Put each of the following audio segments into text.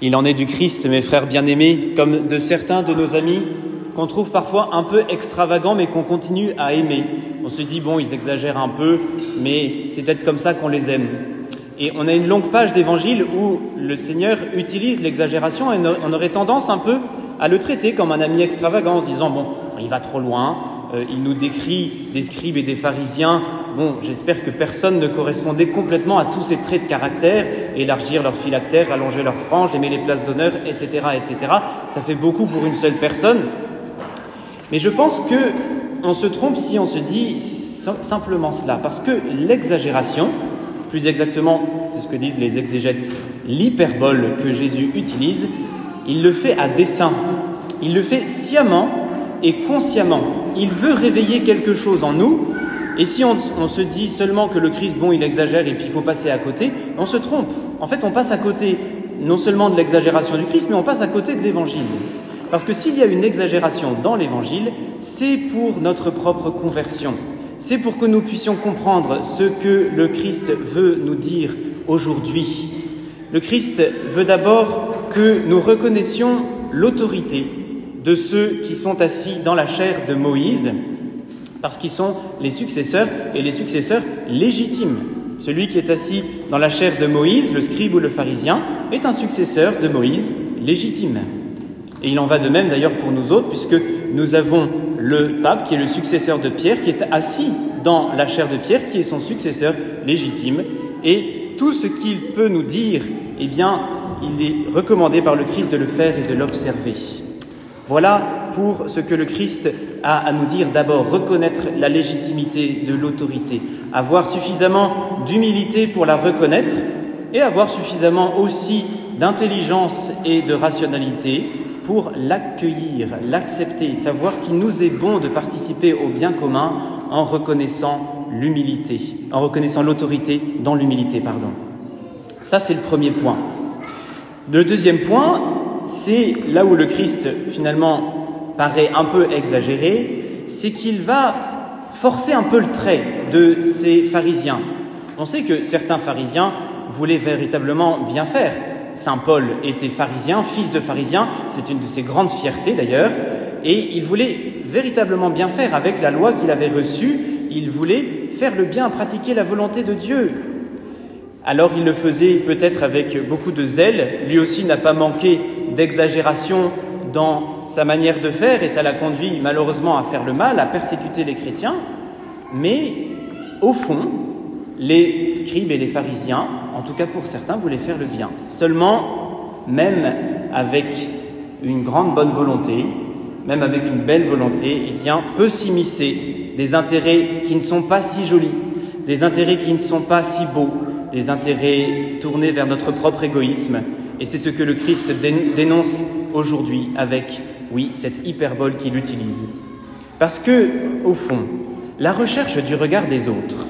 Il en est du Christ, mes frères bien-aimés, comme de certains de nos amis qu'on trouve parfois un peu extravagants, mais qu'on continue à aimer. On se dit, bon, ils exagèrent un peu, mais c'est peut-être comme ça qu'on les aime. Et on a une longue page d'évangile où le Seigneur utilise l'exagération et on aurait tendance un peu à le traiter comme un ami extravagant en se disant, bon, il va trop loin, euh, il nous décrit des scribes et des pharisiens. Bon, j'espère que personne ne correspondait complètement à tous ces traits de caractère, élargir leur phylactère, allonger leurs franges, aimer les places d'honneur, etc., etc. Ça fait beaucoup pour une seule personne. Mais je pense que on se trompe si on se dit simplement cela, parce que l'exagération, plus exactement, c'est ce que disent les exégètes, l'hyperbole que Jésus utilise, il le fait à dessein, il le fait sciemment et consciemment. Il veut réveiller quelque chose en nous. Et si on, se dit seulement que le Christ, bon, il exagère et puis il faut passer à côté, on se trompe. En fait, on passe à côté non seulement de l'exagération du Christ, mais on passe à côté de l'Évangile. Parce que s'il y a une exagération dans l'Évangile, c'est pour notre propre conversion. C'est pour que nous puissions comprendre ce que le Christ veut nous dire aujourd'hui. Le Christ veut d'abord que nous reconnaissions l'autorité de ceux qui sont assis dans la chair de Moïse, parce qu'ils sont les successeurs et les successeurs légitimes. Celui qui est assis dans la chair de Moïse, le scribe ou le pharisien, est un successeur de Moïse légitime. Et il en va de même d'ailleurs pour nous autres, puisque nous avons le pape qui est le successeur de Pierre, qui est assis dans la chair de Pierre, qui est son successeur légitime. Et tout ce qu'il peut nous dire, eh bien, il est recommandé par le Christ de le faire et de l'observer. Voilà pour ce que le Christ a à nous dire d'abord, reconnaître la légitimité de l'autorité, avoir suffisamment d'humilité pour la reconnaître et avoir suffisamment aussi d'intelligence et de rationalité pour l'accueillir, l'accepter, savoir qu'il nous est bon de participer au bien commun en reconnaissant l'humilité, en reconnaissant l'autorité dans l'humilité, pardon. Ça, c'est le premier point. Le deuxième point, c'est là où le Christ finalement paraît un peu exagéré, c'est qu'il va forcer un peu le trait de ces pharisiens. On sait que certains pharisiens voulaient véritablement bien faire. Saint Paul était pharisien, fils de pharisien, c'est une de ses grandes fiertés d'ailleurs, et il voulait véritablement bien faire avec la loi qu'il avait reçue, il voulait faire le bien, pratiquer la volonté de Dieu, alors il le faisait peut-être avec beaucoup de zèle, lui aussi n'a pas manqué d'exagération dans sa manière de faire et ça l'a conduit malheureusement à faire le mal, à persécuter les chrétiens, mais au fond, les scribes et les pharisiens, en tout cas pour certains, voulaient faire le bien. Seulement, même avec une grande bonne volonté, même avec une belle volonté, eh bien, peut s'immiscer des intérêts qui ne sont pas si jolis, des intérêts qui ne sont pas si beaux, des intérêts tournés vers notre propre égoïsme. Et c'est ce que le Christ dénonce aujourd'hui avec, oui, cette hyperbole qu'il utilise. Parce que, au fond, la recherche du regard des autres,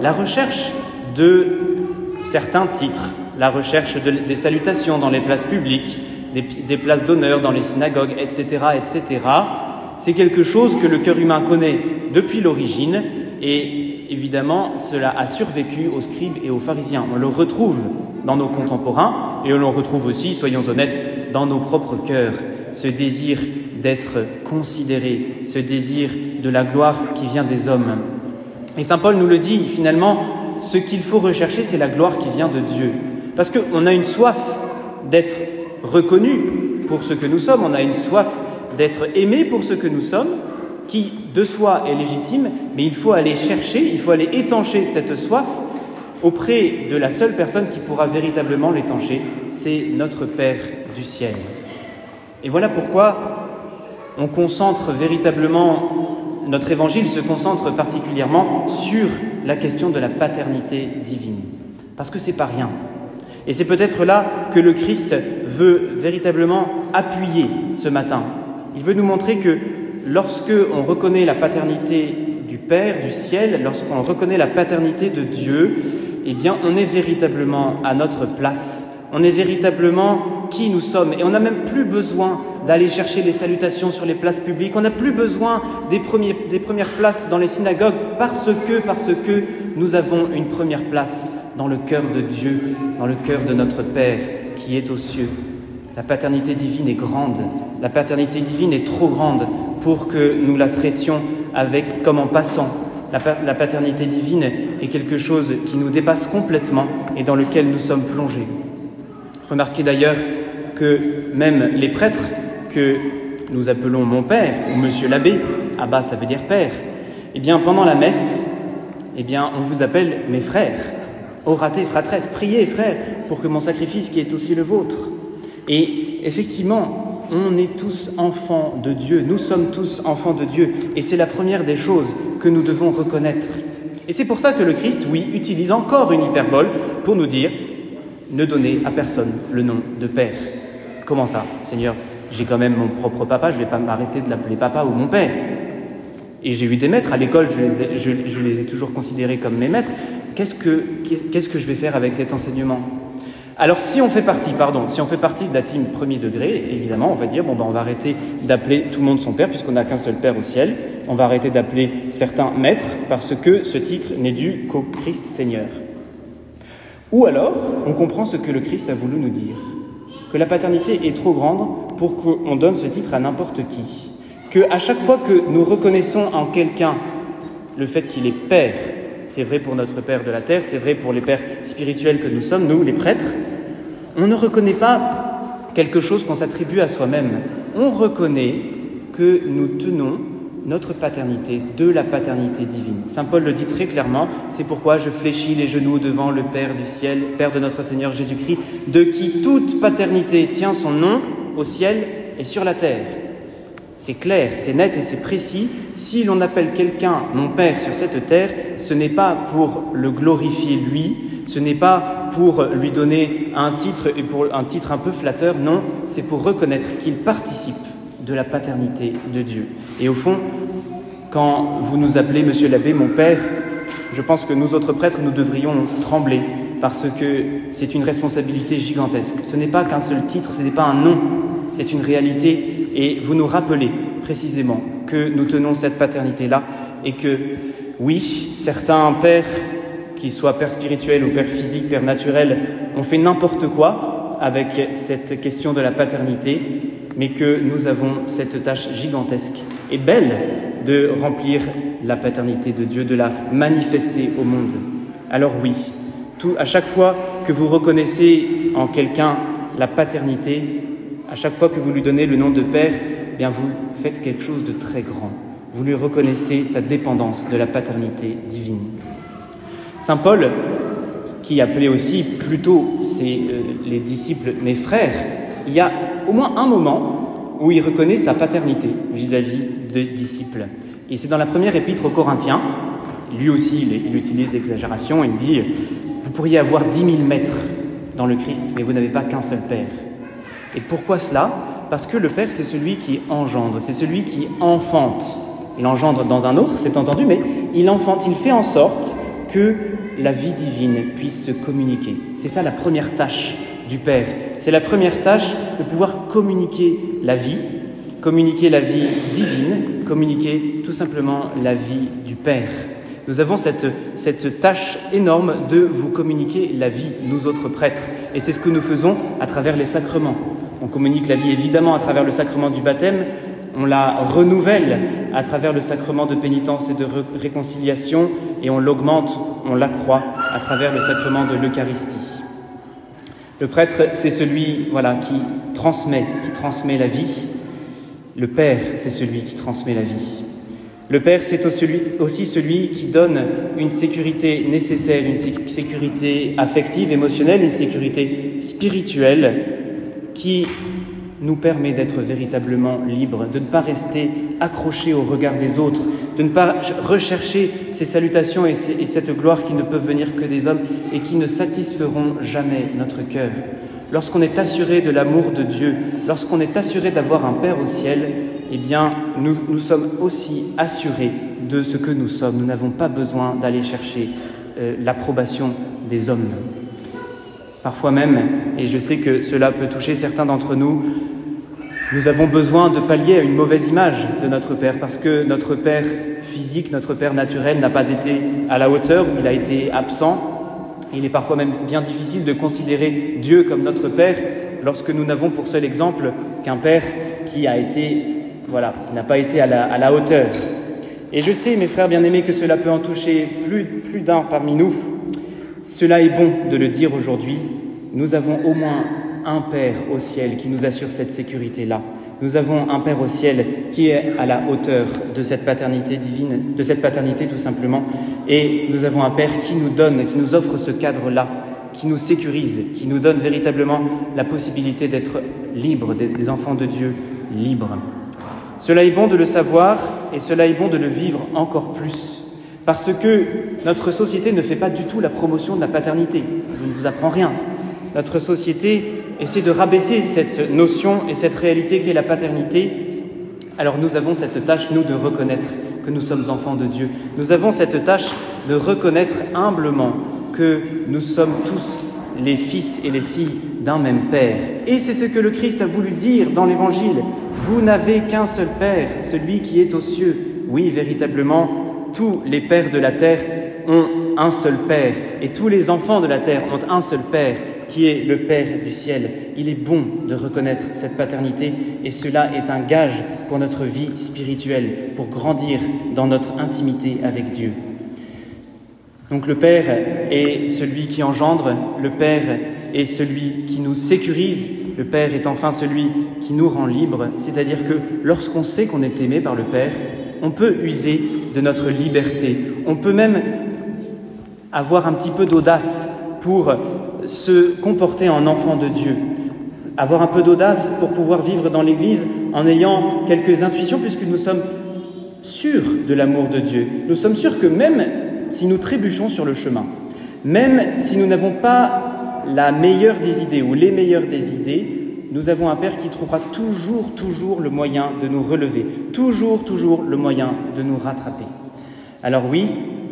la recherche de certains titres, la recherche des salutations dans les places publiques, des, des places d'honneur dans les synagogues, etc., etc., c'est quelque chose que le cœur humain connaît depuis l'origine et évidemment, cela a survécu aux scribes et aux pharisiens. On le retrouve dans nos contemporains et on le retrouve aussi, soyons honnêtes, dans nos propres cœurs. Ce désir d'être considéré, ce désir de la gloire qui vient des hommes. Et Saint Paul nous le dit, finalement, ce qu'il faut rechercher, c'est la gloire qui vient de Dieu. Parce qu'on a une soif d'être reconnu pour ce que nous sommes, on a une soif d'être aimé pour ce que nous sommes, qui de soi est légitime, mais il faut aller chercher, il faut aller étancher cette soif auprès de la seule personne qui pourra véritablement l'étancher, c'est notre Père du ciel. Et voilà pourquoi on concentre véritablement, notre évangile se concentre particulièrement sur la question de la paternité divine, parce que c'est pas rien. Et c'est peut-être là que le Christ veut véritablement appuyer ce matin. Il veut nous montrer que lorsque on reconnaît la paternité du Père, du ciel, lorsqu'on reconnaît la paternité de Dieu, eh bien, on est véritablement à notre place. On est véritablement qui nous sommes. Et on n'a même plus besoin d'aller chercher les salutations sur les places publiques. On n'a plus besoin des, premières places dans les synagogues parce que, parce que nous avons une première place dans le cœur de Dieu, dans le cœur de notre Père qui est aux cieux. La paternité divine est grande. La paternité divine est trop grande pour que nous la traitions avec comme en passant. La, paternité divine est quelque chose qui nous dépasse complètement et dans lequel nous sommes plongés. Remarquez d'ailleurs que même les prêtres que nous appelons mon père ou monsieur l'abbé, Abba ça veut dire père, eh bien pendant la messe, eh bien on vous appelle mes frères. Orate fratres, priez frères pour que mon sacrifice qui est aussi le vôtre. Et effectivement, on est tous enfants de Dieu, nous sommes tous enfants de Dieu, et c'est la première des choses que nous devons reconnaître. Et c'est pour ça que le Christ, oui, utilise encore une hyperbole pour nous dire ne donnez à personne le nom de Père. Comment ça, Seigneur J'ai quand même mon propre papa, je ne vais pas m'arrêter de l'appeler papa ou mon père. Et j'ai eu des maîtres, à l'école, je, les ai, toujours considérés comme mes maîtres. Qu'est-ce que, qu'est-ce que je vais faire avec cet enseignement? Alors si on fait partie, pardon, si on fait partie de la team premier degré, évidemment, on va dire bon ben on va arrêter d'appeler tout le monde son père puisqu'on n'a qu'un seul père au ciel. On va arrêter d'appeler certains maîtres parce que ce titre n'est dû qu'au Christ Seigneur. Ou alors, on comprend ce que le Christ a voulu nous dire, que la paternité est trop grande pour qu'on donne ce titre à n'importe qui, que à chaque fois que nous reconnaissons en quelqu'un le fait qu'il est père c'est vrai pour notre Père de la terre, c'est vrai pour les pères spirituels que nous sommes, nous, les prêtres. On ne reconnaît pas quelque chose qu'on s'attribue à soi-même. On reconnaît que nous tenons notre paternité de la paternité divine. Saint Paul le dit très clairement, c'est pourquoi je fléchis les genoux devant le Père du ciel, Père de notre Seigneur Jésus-Christ, de qui toute paternité tient son nom au ciel et sur la terre. C'est clair, c'est net et c'est précis. Si l'on appelle quelqu'un mon Père sur cette terre, ce n'est pas pour le glorifier lui, ce n'est pas pour lui donner un titre et pour un titre un peu flatteur, non, c'est pour reconnaître qu'il participe de la paternité de Dieu. Et au fond, quand vous nous appelez Monsieur l'abbé, mon Père, je pense que nous autres prêtres, nous devrions trembler parce que c'est une responsabilité gigantesque. Ce n'est pas qu'un seul titre, ce n'est pas un nom, c'est une réalité et vous nous rappelez précisément que nous tenons cette paternité-là et que oui, certains pères, qu'ils soient pères spirituels ou pères physiques, pères naturels, ont fait n'importe quoi avec cette question de la paternité, mais que nous avons cette tâche gigantesque et belle de remplir la paternité de Dieu, de la manifester au monde. Alors oui, à chaque fois que vous reconnaissez en quelqu'un la paternité, à chaque fois que vous lui donnez le nom de Père, eh bien vous faites quelque chose de très grand. Vous lui reconnaissez sa dépendance de la paternité divine. Saint Paul, qui appelait aussi plutôt ses, euh, les disciples mes frères, il y a au moins un moment où il reconnaît sa paternité vis-à-vis des disciples. Et c'est dans la première épître aux Corinthiens. Lui aussi, il, il utilise l'exagération. Il dit Vous pourriez avoir dix mille maîtres dans le Christ, mais vous n'avez pas qu'un seul Père. Et pourquoi cela Parce que le Père, c'est celui qui engendre, c'est celui qui enfante. Il engendre dans un autre, c'est entendu, mais il enfante, il fait en sorte que la vie divine puisse se communiquer. C'est ça la première tâche du Père. C'est la première tâche de pouvoir communiquer la vie, communiquer la vie divine, communiquer tout simplement la vie du Père. Nous avons cette, tâche énorme de vous communiquer la vie, nous autres prêtres. Et c'est ce que nous faisons à travers les sacrements. On communique la vie évidemment à travers le sacrement du baptême, on la renouvelle à travers le sacrement de pénitence et de réconciliation, et on l'augmente, on l'accroît à travers le sacrement de l'Eucharistie. Le prêtre, c'est celui voilà, qui transmet, qui transmet la vie. Le Père, c'est celui qui transmet la vie. Le Père, c'est aussi celui qui donne une sécurité nécessaire, une sécurité affective, émotionnelle, une sécurité spirituelle qui nous permet d'être véritablement libres, de ne pas rester accrochés au regard des autres, de ne pas rechercher ces salutations et, cette gloire qui ne peuvent venir que des hommes et qui ne satisferont jamais notre cœur. Lorsqu'on est assuré de l'amour de Dieu, lorsqu'on est assuré d'avoir un Père au ciel, eh bien, nous, sommes aussi assurés de ce que nous sommes. Nous n'avons pas besoin d'aller chercher euh, l'approbation des hommes. Parfois même, et je sais que cela peut toucher certains d'entre nous, nous avons besoin de pallier à une mauvaise image de notre Père, parce que notre Père physique, notre Père naturel n'a pas été à la hauteur, ou il a été absent, Il est parfois même bien difficile de considérer Dieu comme notre Père lorsque nous n'avons pour seul exemple qu'un Père qui a été, voilà, n'a pas été à la, hauteur. Et je sais, mes frères bien-aimés, que cela peut en toucher plus d'un parmi nous. Cela est bon de le dire aujourd'hui. Nous avons au moins un Père au ciel qui nous assure cette sécurité-là. Nous avons un Père au ciel qui est à la hauteur de cette paternité divine, de cette paternité tout simplement. Et nous avons un Père qui nous donne, qui nous offre ce cadre-là, qui nous sécurise, qui nous donne véritablement la possibilité d'être libres, des enfants de Dieu libres. Cela est bon de le savoir et cela est bon de le vivre encore plus. Parce que notre société ne fait pas du tout la promotion de la paternité. Je ne vous apprends rien. Notre société essaie de rabaisser cette notion et cette réalité qu'est la paternité, alors nous avons cette tâche, nous, de reconnaître que nous sommes enfants de Dieu. Nous avons cette tâche de reconnaître humblement que nous sommes tous les fils et les filles d'un même Père. Et c'est ce que le Christ a voulu dire dans l'Évangile. Vous n'avez qu'un seul Père, celui qui est aux cieux. Oui, véritablement, tous les pères de la terre ont un seul Père, et tous les enfants de la terre ont un seul Père, qui est le Père du ciel. Il est bon de reconnaître cette paternité et cela est un gage pour notre vie spirituelle, pour grandir dans notre intimité avec Dieu. Donc le Père est celui qui engendre, le Père est celui qui nous sécurise, le Père est enfin celui qui nous rend libres, c'est-à-dire que lorsqu'on sait qu'on est aimé par le Père, on peut user de notre liberté, on peut même avoir un petit peu d'audace pour se comporter en enfant de Dieu, avoir un peu d'audace pour pouvoir vivre dans l'Église en ayant quelques intuitions, puisque nous sommes sûrs de l'amour de Dieu. Nous sommes sûrs que même si nous trébuchons sur le chemin, même si nous n'avons pas la meilleure des idées ou les meilleures des idées, nous avons un Père qui trouvera toujours, toujours le moyen de nous relever, toujours, toujours le moyen de nous rattraper. Alors oui,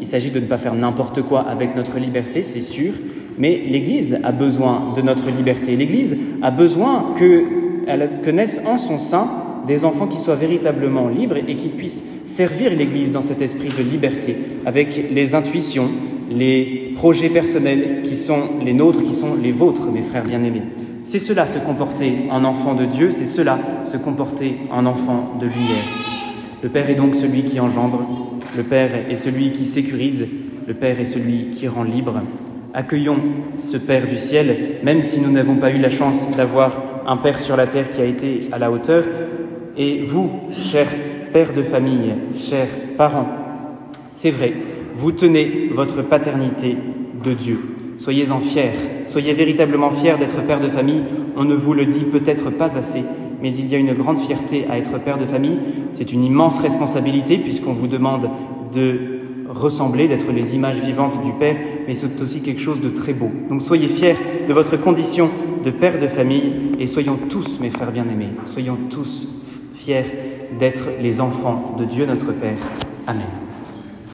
il s'agit de ne pas faire n'importe quoi avec notre liberté, c'est sûr, mais l'Église a besoin de notre liberté. L'Église a besoin que, naissent en son sein des enfants qui soient véritablement libres et qui puissent servir l'Église dans cet esprit de liberté, avec les intuitions, les projets personnels qui sont les nôtres, qui sont les vôtres, mes frères bien-aimés. C'est cela se comporter en enfant de Dieu, c'est cela se comporter en enfant de lumière. Le Père est donc celui qui engendre, le Père est celui qui sécurise, le Père est celui qui rend libre. Accueillons ce Père du ciel, même si nous n'avons pas eu la chance d'avoir un Père sur la terre qui a été à la hauteur. Et vous, chers pères de famille, chers parents, c'est vrai, vous tenez votre paternité de Dieu. Soyez-en fiers, soyez véritablement fiers d'être père de famille. On ne vous le dit peut-être pas assez, mais il y a une grande fierté à être père de famille. C'est une immense responsabilité puisqu'on vous demande de ressembler, d'être les images vivantes du Père, mais c'est aussi quelque chose de très beau. Donc soyez fiers de votre condition de père de famille et soyons tous, mes frères bien-aimés, soyons tous fiers d'être les enfants de Dieu notre Père. Amen.